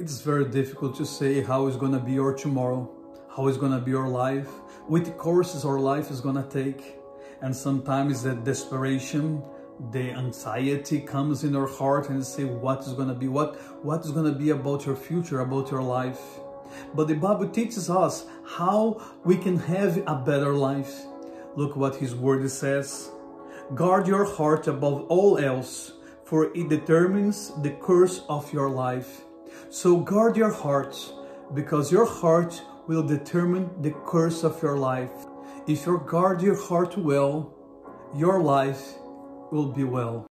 It's very difficult to say how is to be your tomorrow, how is to be your life, which courses our life is to take. And sometimes the desperation, the anxiety comes in our heart and say, what is to be, what, what is to be about your future, about your life. But the Bible teaches us how we can have a better life. Look what his word says. Guard your heart above all else, for it determines the course of your life. So guard your heart, because your heart will determine the course of your life. If you guard your heart well, your life will be well.